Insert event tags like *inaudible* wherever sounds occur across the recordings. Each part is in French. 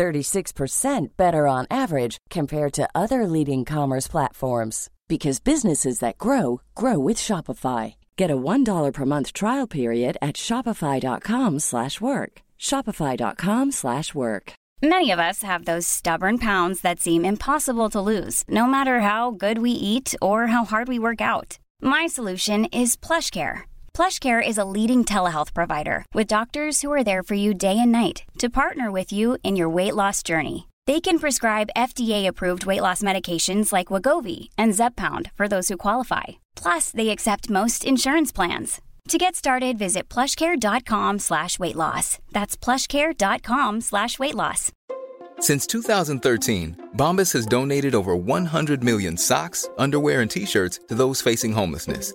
36% better on average compared to other leading commerce platforms because businesses that grow grow with Shopify. Get a $1 per month trial period at shopify.com/work. shopify.com/work. Many of us have those stubborn pounds that seem impossible to lose, no matter how good we eat or how hard we work out. My solution is PlushCare. PlushCare is a leading telehealth provider with doctors who are there for you day and night to partner with you in your weight loss journey. They can prescribe FDA-approved weight loss medications like Wagovi and Zepbound for those who qualify. Plus, they accept most insurance plans. To get started, visit plushcare.com slash weight loss. That's plushcare.com slash weight loss. Since 2013, Bombas has donated over 100 million socks, underwear, and T-shirts to those facing homelessness.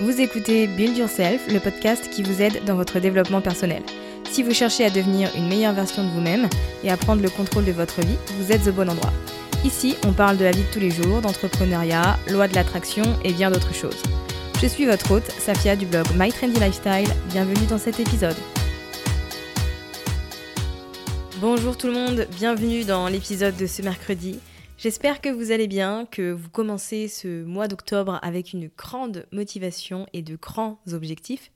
Vous écoutez Build Yourself, le podcast qui vous aide dans votre développement personnel. Si vous cherchez à devenir une meilleure version de vous-même et à prendre le contrôle de votre vie, vous êtes au bon endroit. Ici, on parle de la vie de tous les jours, d'entrepreneuriat, loi de l'attraction et bien d'autres choses. Je suis votre hôte, Safia du blog My Trendy Lifestyle. Bienvenue dans cet épisode. Bonjour tout le monde, bienvenue dans l'épisode de ce mercredi. J'espère que vous allez bien, que vous commencez ce mois d'octobre avec une grande motivation et de grands objectifs.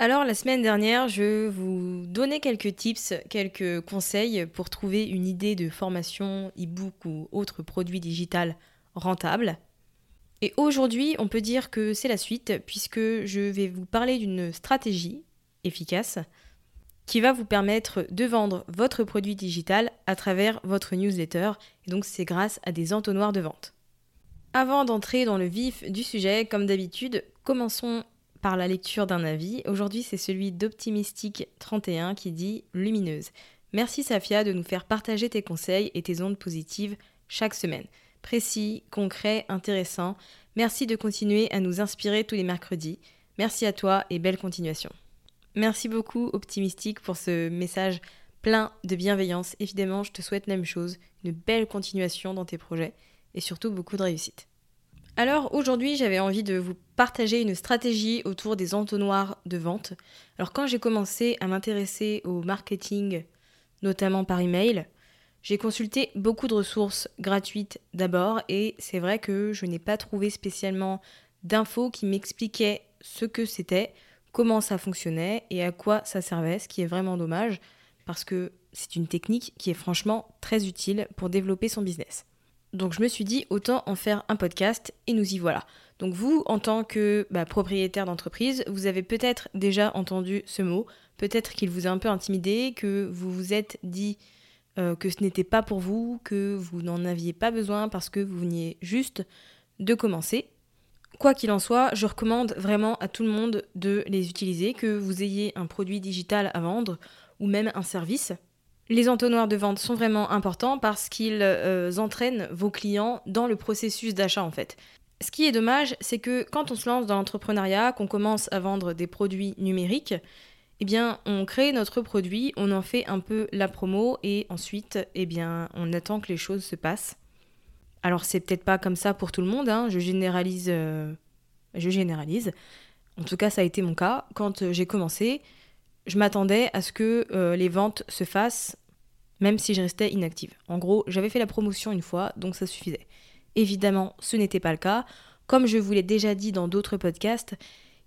Alors la semaine dernière, je vous donnais quelques tips, quelques conseils pour trouver une idée de formation, e-book ou autre produit digital rentable. Et aujourd'hui, on peut dire que c'est la suite puisque je vais vous parler d'une stratégie efficace qui va vous permettre de vendre votre produit digital à travers votre newsletter. Et donc c'est grâce à des entonnoirs de vente. Avant d'entrer dans le vif du sujet, comme d'habitude, commençons par la lecture d'un avis. Aujourd'hui c'est celui d'Optimistique31 qui dit Lumineuse. Merci Safia de nous faire partager tes conseils et tes ondes positives chaque semaine. Précis, concret, intéressant. Merci de continuer à nous inspirer tous les mercredis. Merci à toi et belle continuation. Merci beaucoup Optimistique pour ce message plein de bienveillance. Évidemment, je te souhaite la même chose, une belle continuation dans tes projets et surtout beaucoup de réussite. Alors aujourd'hui, j'avais envie de vous partager une stratégie autour des entonnoirs de vente. Alors quand j'ai commencé à m'intéresser au marketing, notamment par email, j'ai consulté beaucoup de ressources gratuites d'abord et c'est vrai que je n'ai pas trouvé spécialement d'infos qui m'expliquaient ce que c'était comment ça fonctionnait et à quoi ça servait, ce qui est vraiment dommage parce que c'est une technique qui est franchement très utile pour développer son business. Donc je me suis dit autant en faire un podcast et nous y voilà. Donc vous, en tant que bah, propriétaire d'entreprise, vous avez peut-être déjà entendu ce mot, peut-être qu'il vous a un peu intimidé, que vous vous êtes dit euh, que ce n'était pas pour vous, que vous n'en aviez pas besoin parce que vous veniez juste de commencer. Quoi qu'il en soit, je recommande vraiment à tout le monde de les utiliser, que vous ayez un produit digital à vendre ou même un service. Les entonnoirs de vente sont vraiment importants parce qu'ils euh, entraînent vos clients dans le processus d'achat en fait. Ce qui est dommage, c'est que quand on se lance dans l'entrepreneuriat, qu'on commence à vendre des produits numériques, eh bien, on crée notre produit, on en fait un peu la promo et ensuite, eh bien, on attend que les choses se passent. Alors c'est peut-être pas comme ça pour tout le monde, hein. je généralise, euh, je généralise. En tout cas, ça a été mon cas. Quand euh, j'ai commencé, je m'attendais à ce que euh, les ventes se fassent, même si je restais inactive. En gros, j'avais fait la promotion une fois, donc ça suffisait. Évidemment, ce n'était pas le cas. Comme je vous l'ai déjà dit dans d'autres podcasts,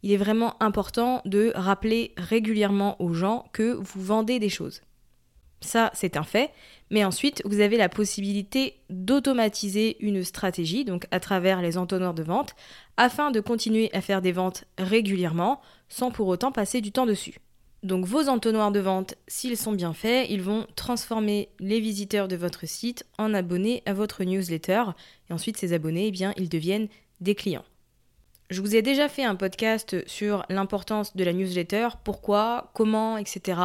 il est vraiment important de rappeler régulièrement aux gens que vous vendez des choses. Ça, c'est un fait. Mais ensuite, vous avez la possibilité d'automatiser une stratégie, donc à travers les entonnoirs de vente, afin de continuer à faire des ventes régulièrement sans pour autant passer du temps dessus. Donc vos entonnoirs de vente, s'ils sont bien faits, ils vont transformer les visiteurs de votre site en abonnés à votre newsletter. Et ensuite, ces abonnés, eh bien, ils deviennent des clients. Je vous ai déjà fait un podcast sur l'importance de la newsletter, pourquoi, comment, etc.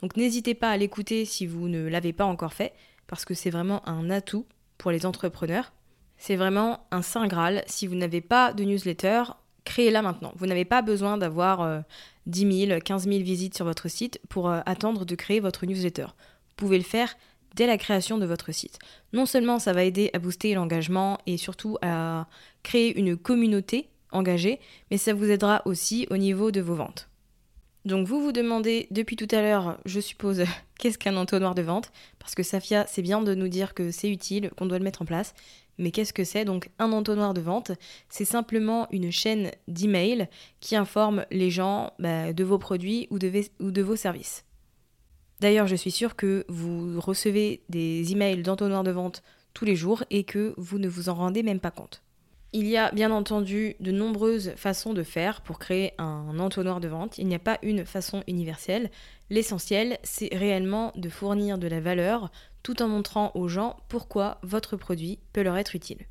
Donc n'hésitez pas à l'écouter si vous ne l'avez pas encore fait, parce que c'est vraiment un atout pour les entrepreneurs. C'est vraiment un saint Graal. Si vous n'avez pas de newsletter, créez-la maintenant. Vous n'avez pas besoin d'avoir 10 000, 15 000 visites sur votre site pour euh, attendre de créer votre newsletter. Vous pouvez le faire dès la création de votre site. Non seulement ça va aider à booster l'engagement et surtout à créer une communauté engagée, mais ça vous aidera aussi au niveau de vos ventes. Donc vous vous demandez depuis tout à l'heure, je suppose, *laughs* qu'est-ce qu'un entonnoir de vente? Parce que Safia, c'est bien de nous dire que c'est utile, qu'on doit le mettre en place. Mais qu'est-ce que c'est Donc un entonnoir de vente, c'est simplement une chaîne d'emails qui informe les gens bah, de vos produits ou de, ou de vos services. D'ailleurs, je suis sûre que vous recevez des emails d'entonnoir de vente tous les jours et que vous ne vous en rendez même pas compte. Il y a bien entendu de nombreuses façons de faire pour créer un entonnoir de vente. Il n'y a pas une façon universelle. L'essentiel, c'est réellement de fournir de la valeur tout en montrant aux gens pourquoi votre produit peut leur être utile.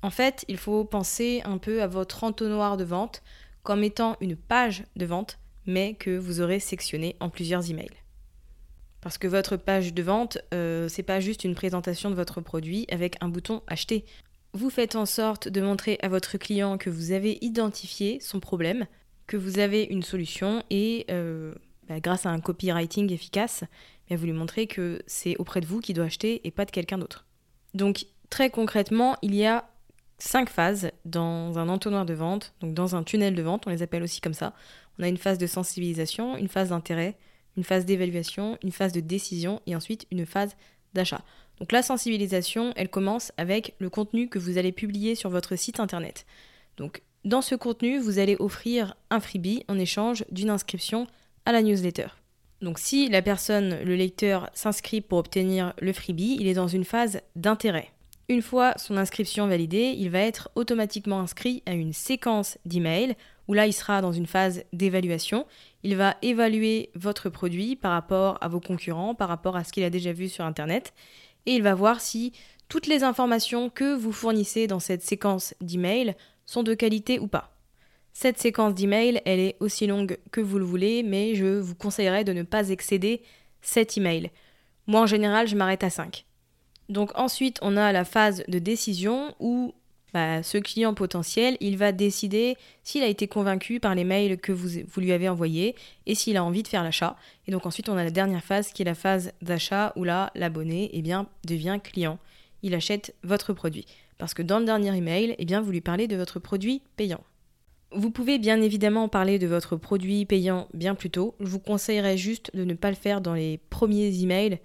En fait, il faut penser un peu à votre entonnoir de vente comme étant une page de vente, mais que vous aurez sectionné en plusieurs emails. Parce que votre page de vente, euh, c'est pas juste une présentation de votre produit avec un bouton acheter. Vous faites en sorte de montrer à votre client que vous avez identifié son problème, que vous avez une solution et euh, bah, grâce à un copywriting efficace, bah, vous lui montrez que c'est auprès de vous qu'il doit acheter et pas de quelqu'un d'autre. Donc très concrètement, il y a cinq phases dans un entonnoir de vente, donc dans un tunnel de vente, on les appelle aussi comme ça. On a une phase de sensibilisation, une phase d'intérêt, une phase d'évaluation, une phase de décision et ensuite une phase Donc la sensibilisation, elle commence avec le contenu que vous allez publier sur votre site internet. Donc dans ce contenu, vous allez offrir un freebie en échange d'une inscription à la newsletter. Donc si la personne, le lecteur, s'inscrit pour obtenir le freebie, il est dans une phase d'intérêt. Une fois son inscription validée, il va être automatiquement inscrit à une séquence d'emails où là il sera dans une phase d'évaluation. Il va évaluer votre produit par rapport à vos concurrents, par rapport à ce qu'il a déjà vu sur Internet et il va voir si toutes les informations que vous fournissez dans cette séquence d'email sont de qualité ou pas. Cette séquence d'email, elle est aussi longue que vous le voulez, mais je vous conseillerais de ne pas excéder 7 emails. Moi, en général, je m'arrête à 5. Donc ensuite, on a la phase de décision où bah, ce client potentiel, il va décider s'il a été convaincu par les mails que vous, lui avez envoyés et s'il a envie de faire l'achat. Et donc ensuite, on a la dernière phase qui est la phase d'achat où là, l'abonné eh devient client. Il achète votre produit. Parce que dans le dernier email, eh bien, vous lui parlez de votre produit payant. Vous pouvez bien évidemment parler de votre produit payant bien plus tôt. Je vous conseillerais juste de ne pas le faire dans les premiers emails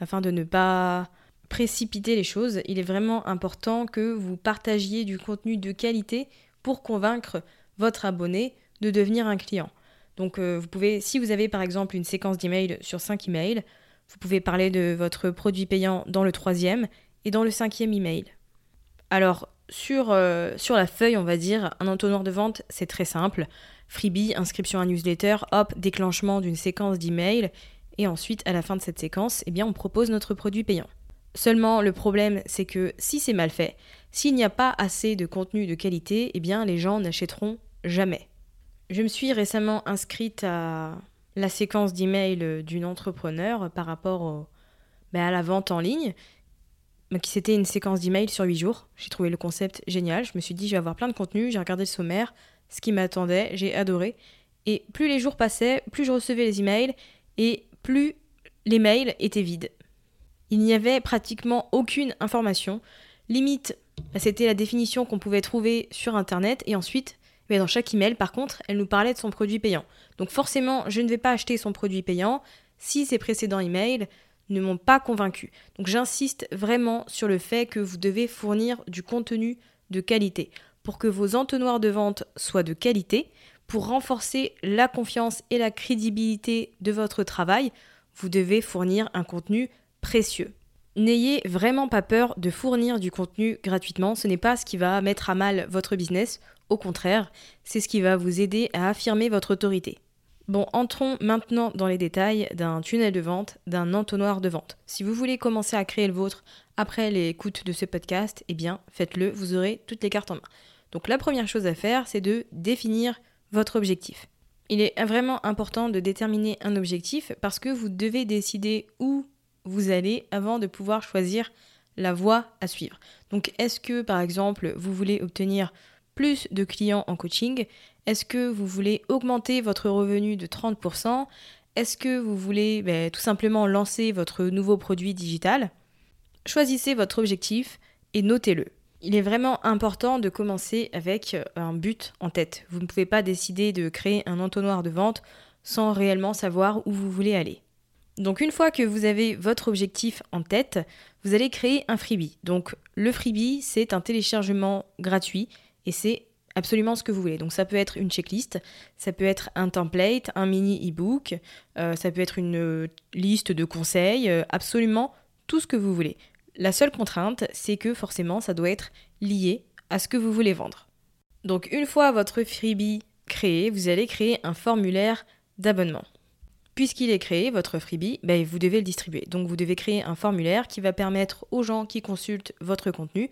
afin de ne pas précipiter les choses. Il est vraiment important que vous partagiez du contenu de qualité pour convaincre votre abonné de devenir un client. Donc euh, vous pouvez, si vous avez par exemple une séquence d'emails sur 5 emails, vous pouvez parler de votre produit payant dans le troisième et dans le cinquième email. Alors sur, euh, sur la feuille, on va dire, un entonnoir de vente, c'est très simple. Freebie, inscription à newsletter, hop, déclenchement d'une séquence d'emails, et ensuite, à la fin de cette séquence, eh bien, on propose notre produit payant. Seulement, le problème, c'est que si c'est mal fait, s'il n'y a pas assez de contenu de qualité, eh bien, les gens n'achèteront jamais. Je me suis récemment inscrite à la séquence d'email d'une entrepreneur par rapport ben, à la vente en ligne, qui c'était une séquence d'email sur 8 jours. J'ai trouvé le concept génial. Je me suis dit, je vais avoir plein de contenu. J'ai regardé le sommaire, ce qui m'attendait. J'ai adoré. Et plus les jours passaient, plus je recevais les emails et plus les mails étaient vides il n'y avait pratiquement aucune information. Limite, c'était la définition qu'on pouvait trouver sur Internet et ensuite, mais dans chaque email, par contre, elle nous parlait de son produit payant. Donc forcément, je ne vais pas acheter son produit payant si ces précédents emails ne m'ont pas convaincu. Donc j'insiste vraiment sur le fait que vous devez fournir du contenu de qualité pour que vos entonnoirs de vente soient de qualité, pour renforcer la confiance et la crédibilité de votre travail vous devez fournir un contenu précieux. N'ayez vraiment pas peur de fournir du contenu gratuitement, ce n'est pas ce qui va mettre à mal votre business, au contraire, c'est ce qui va vous aider à affirmer votre autorité. Bon, entrons maintenant dans les détails d'un tunnel de vente, d'un entonnoir de vente. Si vous voulez commencer à créer le vôtre après l'écoute de ce podcast, eh bien, faites-le, vous aurez toutes les cartes en main. Donc la première chose à faire, c'est de définir votre objectif. Il est vraiment important de déterminer un objectif parce que vous devez décider où vous allez avant de pouvoir choisir la voie à suivre. Donc est-ce que par exemple vous voulez obtenir plus de clients en coaching? Est-ce que vous voulez augmenter votre revenu de 30% Est-ce que vous voulez ben, tout simplement lancer votre nouveau produit digital? Choisissez votre objectif et notez-le. Il est vraiment important de commencer avec euh, un but en tête. Vous ne pouvez pas décider de créer un entonnoir de vente sans réellement savoir où vous voulez aller. Donc une fois que vous avez votre objectif en tête, vous allez créer un freebie. Donc le freebie, c'est un téléchargement gratuit et c'est absolument ce que vous voulez. Donc ça peut être une checklist, ça peut être un template, un mini e-book, euh, ça peut être une euh, liste de conseils, absolument tout ce que vous voulez. La seule contrainte, c'est que forcément, ça doit être lié à ce que vous voulez vendre. Donc une fois votre freebie créé, vous allez créer un formulaire d'abonnement. Puisqu'il est créé, votre freebie, ben, vous devez le distribuer. Donc vous devez créer un formulaire qui va permettre aux gens qui consultent votre contenu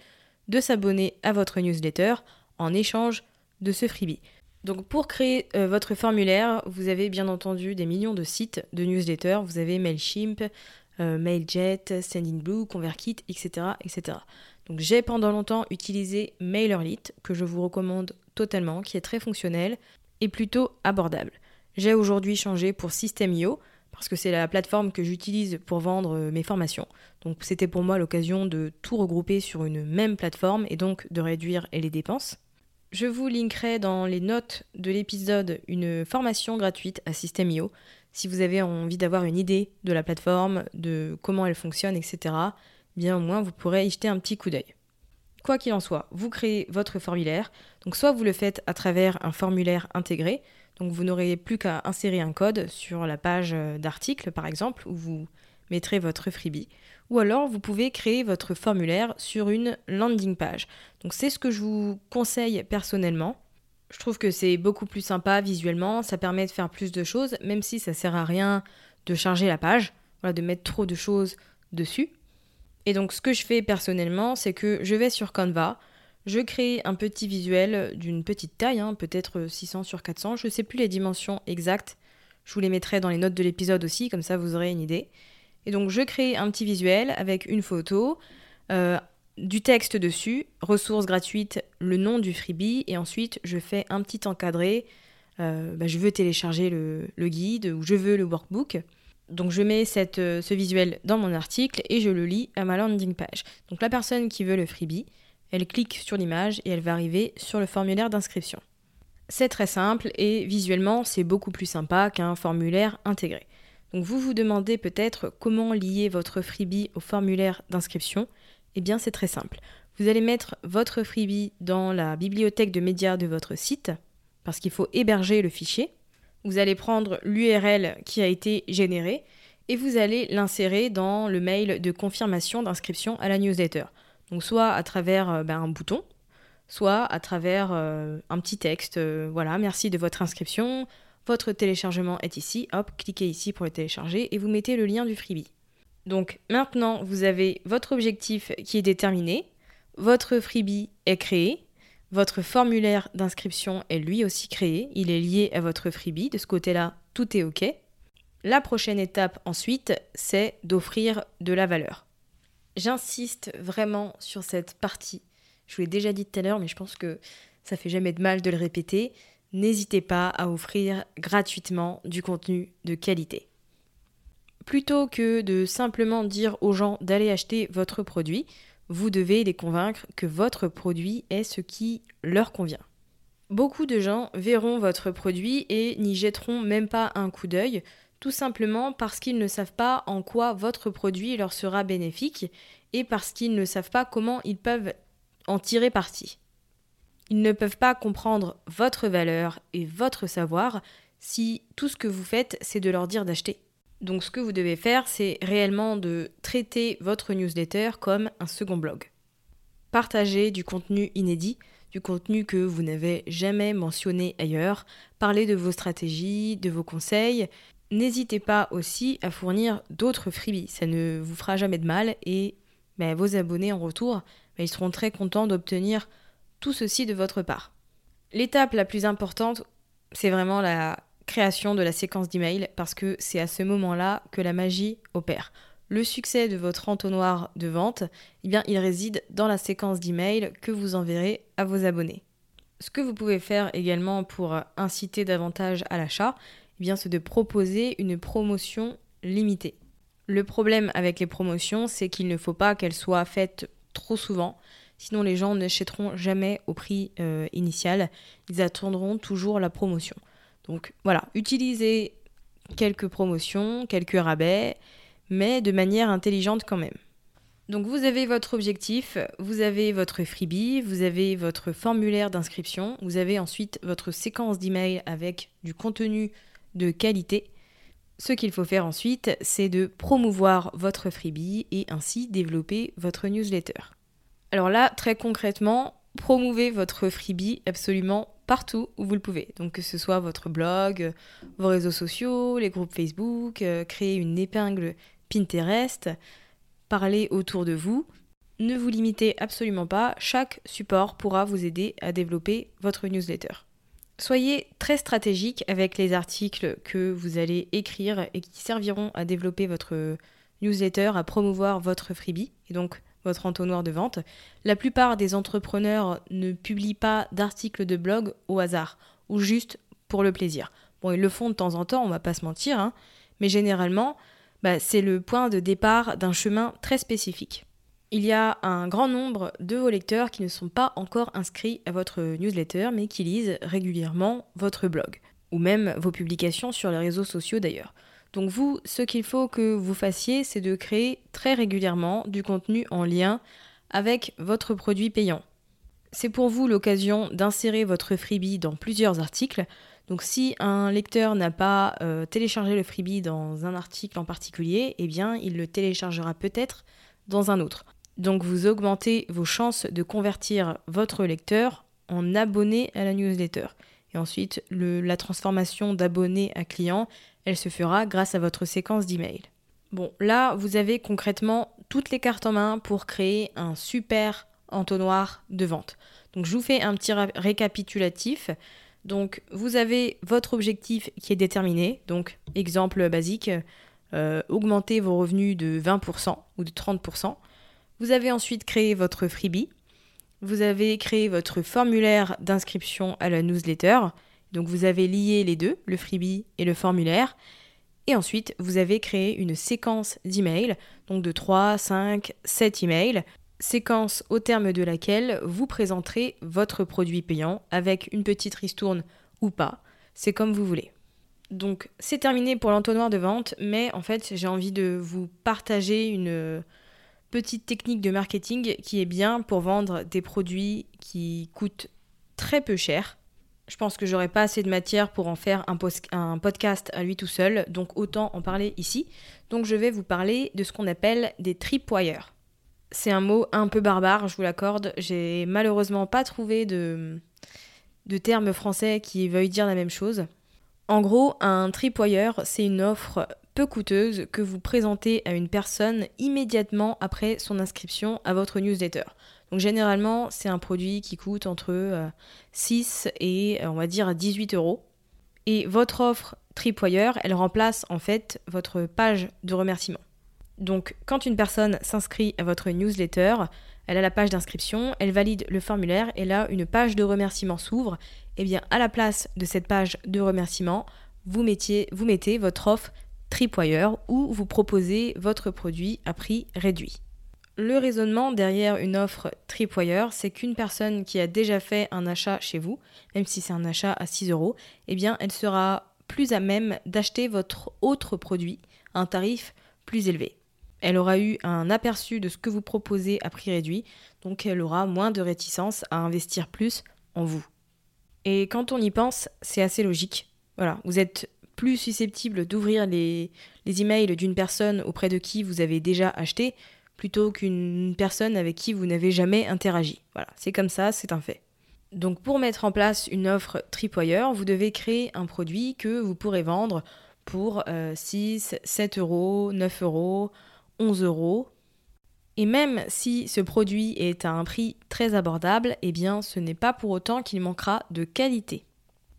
de s'abonner à votre newsletter en échange de ce freebie. Donc pour créer euh, votre formulaire, vous avez bien entendu des millions de sites de newsletters. Vous avez Mailchimp, euh, Mailjet, Sendinblue, ConvertKit, etc., etc. Donc j'ai pendant longtemps utilisé MailerLite, que je vous recommande totalement, qui est très fonctionnel et plutôt abordable. J'ai aujourd'hui changé pour System.io, parce que c'est la plateforme que j'utilise pour vendre euh, mes formations. Donc c'était pour moi l'occasion de tout regrouper sur une même plateforme et donc de réduire les dépenses. Je vous linkerai dans les notes de l'épisode une formation gratuite à System.io si vous avez envie d'avoir une idée de la plateforme, de comment elle fonctionne, etc., bien au moins vous pourrez y jeter un petit coup d'œil. Quoi qu'il en soit, vous créez votre formulaire. Donc soit vous le faites à travers un formulaire intégré, donc vous n'aurez plus qu'à insérer un code sur la page d'article par exemple, où vous mettrez votre freebie. Ou alors vous pouvez créer votre formulaire sur une landing page. Donc c'est ce que je vous conseille personnellement. Je trouve que c'est beaucoup plus sympa visuellement, ça permet de faire plus de choses, même si ça sert à rien de charger la page, voilà, de mettre trop de choses dessus. Et donc ce que je fais personnellement, c'est que je vais sur Canva, je crée un petit visuel d'une petite taille, hein, peut-être 600 sur 400, je ne sais plus les dimensions exactes, je vous les mettrai dans les notes de l'épisode aussi, comme ça vous aurez une idée. Et donc je crée un petit visuel avec une photo, euh, du texte dessus, ressources gratuites, le nom du freebie, et ensuite je fais un petit encadré. Euh, bah, je veux télécharger le, guide ou je veux le workbook. Donc je mets euh, ce visuel dans mon article et je le lis à ma landing page. Donc la personne qui veut le freebie, elle clique sur l'image et elle va arriver sur le formulaire d'inscription. C'est très simple et visuellement c'est beaucoup plus sympa qu'un formulaire intégré. Donc vous vous demandez peut-être comment lier votre freebie au formulaire d'inscription. Eh bien, c'est très simple. Vous allez mettre votre freebie dans la bibliothèque de médias de votre site, parce qu'il faut héberger le fichier. Vous allez prendre l'URL qui a été générée et vous allez l'insérer dans le mail de confirmation d'inscription à la newsletter. Donc soit à travers euh, ben, un bouton, soit à travers euh, un petit texte. Euh, voilà, merci de votre inscription. Votre téléchargement est ici. Hop, cliquez ici pour le télécharger et vous mettez le lien du freebie. Donc maintenant, vous avez votre objectif qui est déterminé, votre freebie est créé, votre formulaire d'inscription est lui aussi créé, il est lié à votre freebie, de ce côté-là, tout est OK. La prochaine étape ensuite, c'est d'offrir de la valeur. J'insiste vraiment sur cette partie. Je vous l'ai déjà dit tout à l'heure, mais je pense que ça fait jamais de mal de le répéter. N'hésitez pas à offrir gratuitement du contenu de qualité. Plutôt que de simplement dire aux gens d'aller acheter votre produit, vous devez les convaincre que votre produit est ce qui leur convient. Beaucoup de gens verront votre produit et n'y jetteront même pas un coup d'œil, tout simplement parce qu'ils ne savent pas en quoi votre produit leur sera bénéfique et parce qu'ils ne savent pas comment ils peuvent en tirer parti. Ils ne peuvent pas comprendre votre valeur et votre savoir si tout ce que vous faites, c'est de leur dire d'acheter. Donc ce que vous devez faire, c'est réellement de traiter votre newsletter comme un second blog. Partagez du contenu inédit, du contenu que vous n'avez jamais mentionné ailleurs, parlez de vos stratégies, de vos conseils. N'hésitez pas aussi à fournir d'autres freebies, ça ne vous fera jamais de mal et ben, vos abonnés en retour, ben, ils seront très contents d'obtenir tout ceci de votre part. L'étape la plus importante, c'est vraiment la création de la séquence d'email parce que c'est à ce moment-là que la magie opère. Le succès de votre entonnoir de vente, eh bien, il réside dans la séquence d'email que vous enverrez à vos abonnés. Ce que vous pouvez faire également pour inciter davantage à l'achat, eh bien, c'est de proposer une promotion limitée. Le problème avec les promotions, c'est qu'il ne faut pas qu'elles soient faites trop souvent, sinon les gens n'achèteront jamais au prix euh, initial, ils attendront toujours la promotion. Donc voilà, utilisez quelques promotions, quelques rabais, mais de manière intelligente quand même. Donc vous avez votre objectif, vous avez votre freebie, vous avez votre formulaire d'inscription, vous avez ensuite votre séquence d'email avec du contenu de qualité. Ce qu'il faut faire ensuite, c'est de promouvoir votre freebie et ainsi développer votre newsletter. Alors là, très concrètement, promouvez votre freebie absolument partout où vous le pouvez. Donc que ce soit votre blog, vos réseaux sociaux, les groupes Facebook, euh, créer une épingle Pinterest, parler autour de vous. Ne vous limitez absolument pas, chaque support pourra vous aider à développer votre newsletter. Soyez très stratégique avec les articles que vous allez écrire et qui serviront à développer votre newsletter, à promouvoir votre freebie et donc votre entonnoir de vente. La plupart des entrepreneurs ne publient pas d'articles de blog au hasard ou juste pour le plaisir. Bon, ils le font de temps en temps, on va pas se mentir, hein, mais généralement, bah, c'est le point de départ d'un chemin très spécifique. Il y a un grand nombre de vos lecteurs qui ne sont pas encore inscrits à votre newsletter, mais qui lisent régulièrement votre blog, ou même vos publications sur les réseaux sociaux d'ailleurs. Donc vous, ce qu'il faut que vous fassiez, c'est de créer très régulièrement du contenu en lien avec votre produit payant. C'est pour vous l'occasion d'insérer votre freebie dans plusieurs articles, donc si un lecteur n'a pas euh, téléchargé le freebie dans un article en particulier, eh bien il le téléchargera peut-être dans un autre. Donc vous augmentez vos chances de convertir votre lecteur en abonné à la newsletter. Et ensuite, la transformation d'abonné à client, elle se fera grâce à votre séquence d'email. Bon, là, vous avez concrètement toutes les cartes en main pour créer un super entonnoir de vente. Donc je vous fais un petit récapitulatif. Donc vous avez votre objectif qui est déterminé. Donc exemple basique, euh, augmenter vos revenus de 20% ou de 30%. Vous avez ensuite créé votre freebie. Vous avez créé votre formulaire d'inscription à la newsletter. Donc vous avez lié les deux, le freebie et le formulaire. Et ensuite, vous avez créé une séquence d'emails, donc de 3, 5, 7 emails, séquence au terme de laquelle vous présenterez votre produit payant avec une petite ristourne ou pas, c'est comme vous voulez. Donc c'est terminé pour l'entonnoir de vente, mais en fait j'ai envie de vous partager une petite technique de marketing qui est bien pour vendre des produits qui coûtent très peu cher. Je pense que j'aurai pas assez de matière pour en faire un, podcast à lui tout seul, donc autant en parler ici. Donc je vais vous parler de ce qu'on appelle des tripwires. C'est un mot un peu barbare, je vous l'accorde. J'ai malheureusement pas trouvé de, de terme français qui veuille dire la même chose. En gros, un tripwire, c'est une offre peu coûteuse que vous présentez à une personne immédiatement après son inscription à votre newsletter. Donc généralement, c'est un produit qui coûte entre 6 euh, et on va dire 18 euros. Et votre offre Tripwire, elle remplace en fait votre page de remerciement. Donc quand une personne s'inscrit à votre newsletter, elle a la page d'inscription, elle valide le formulaire et là une page de remerciement s'ouvre. Et eh bien à la place de cette page de remerciement, vous, mettiez, vous mettez votre offre Tripwire où vous proposez votre produit à prix réduit. Le raisonnement derrière une offre Tripwire, c'est qu'une personne qui a déjà fait un achat chez vous, même si c'est un achat à 6 euros, eh bien elle sera plus à même d'acheter votre autre produit à un tarif plus élevé elle aura eu un aperçu de ce que vous proposez à prix réduit, donc elle aura moins de réticence à investir plus en vous. Et quand on y pense, c'est assez logique. Voilà, vous êtes plus susceptible d'ouvrir les, emails d'une personne auprès de qui vous avez déjà acheté plutôt qu'une personne avec qui vous n'avez jamais interagi. Voilà, c'est comme ça, c'est un fait. Donc pour mettre en place une offre Tripwire, vous devez créer un produit que vous pourrez vendre pour 6, 7 euros, 9 euros, 11 euros. Et même si ce produit est à un prix très abordable, eh bien ce n'est pas pour autant qu'il manquera de qualité.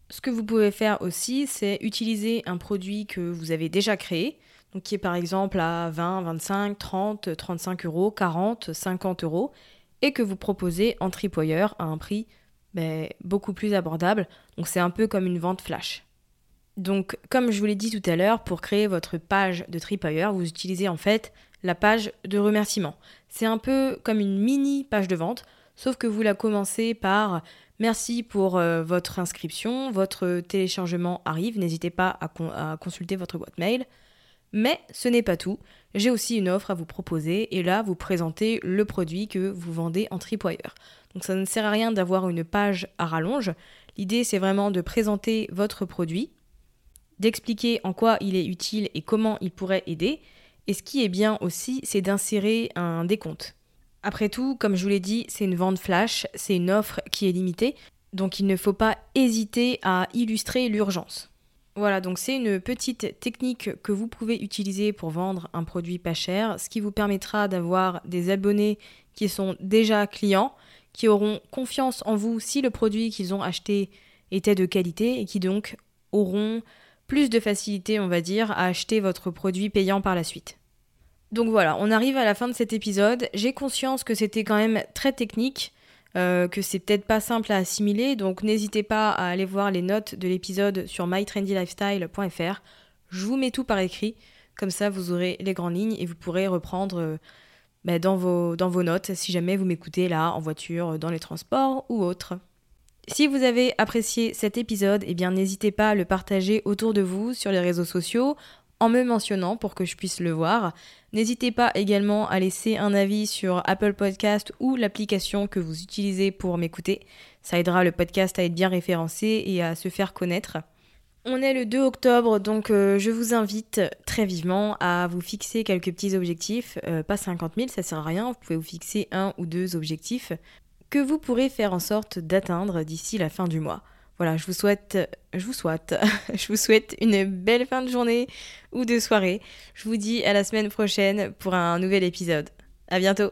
Ce que vous pouvez faire aussi, c'est utiliser un produit que vous avez déjà créé, qui est par exemple à 20, 25, 30, 35 euros, 40, 50 euros, et que vous proposez en tripwire à un prix ben, beaucoup plus abordable. Donc c'est un peu comme une vente flash. Donc comme je vous l'ai dit tout à l'heure, pour créer votre page de tripwire, vous utilisez en fait la page de remerciement. C'est un peu comme une mini page de vente, sauf que vous la commencez par merci pour euh, votre inscription, votre téléchargement arrive, n'hésitez pas à consulter votre boîte mail. Mais ce n'est pas tout. J'ai aussi une offre à vous proposer et là, vous présentez le produit que vous vendez en Tripwire. Donc ça ne sert à rien d'avoir une page à rallonge. L'idée, c'est vraiment de présenter votre produit, d'expliquer en quoi il est utile et comment il pourrait aider. Et ce qui est bien aussi, c'est d'insérer un décompte. Après tout, comme je vous l'ai dit, c'est une vente flash, c'est une offre qui est limitée, donc il ne faut pas hésiter à illustrer l'urgence. Voilà, donc c'est une petite technique que vous pouvez utiliser pour vendre un produit pas cher, ce qui vous permettra d'avoir des abonnés qui sont déjà clients, qui auront confiance en vous si le produit qu'ils ont acheté était de qualité et qui donc auront plus de facilité, on va dire, à acheter votre produit payant par la suite. Donc voilà, on arrive à la fin de cet épisode. J'ai conscience que c'était quand même très technique. Euh, que c'est peut-être pas simple à assimiler, donc n'hésitez pas à aller voir les notes de l'épisode sur mytrendylifestyle.fr. Je vous mets tout par écrit, comme ça vous aurez les grandes lignes et vous pourrez reprendre euh, bah, dans, vos, notes si jamais vous m'écoutez là en voiture, dans les transports ou autre. Si vous avez apprécié cet épisode, eh bien n'hésitez pas à le partager autour de vous sur les réseaux sociaux, en me mentionnant pour que je puisse le voir. N'hésitez pas également à laisser un avis sur Apple Podcast ou l'application que vous utilisez pour m'écouter. Ça aidera le podcast à être bien référencé et à se faire connaître. On est le 2 octobre, donc euh, je vous invite très vivement à vous fixer quelques petits objectifs. Euh, pas 50 000, ça sert à rien. Vous pouvez vous fixer un ou deux objectifs que vous pourrez faire en sorte d'atteindre d'ici la fin du mois. Voilà, je vous souhaite, je vous souhaite, *laughs* je vous souhaite une belle fin de journée ou de soirée. Je vous dis à la semaine prochaine pour un nouvel épisode. À bientôt!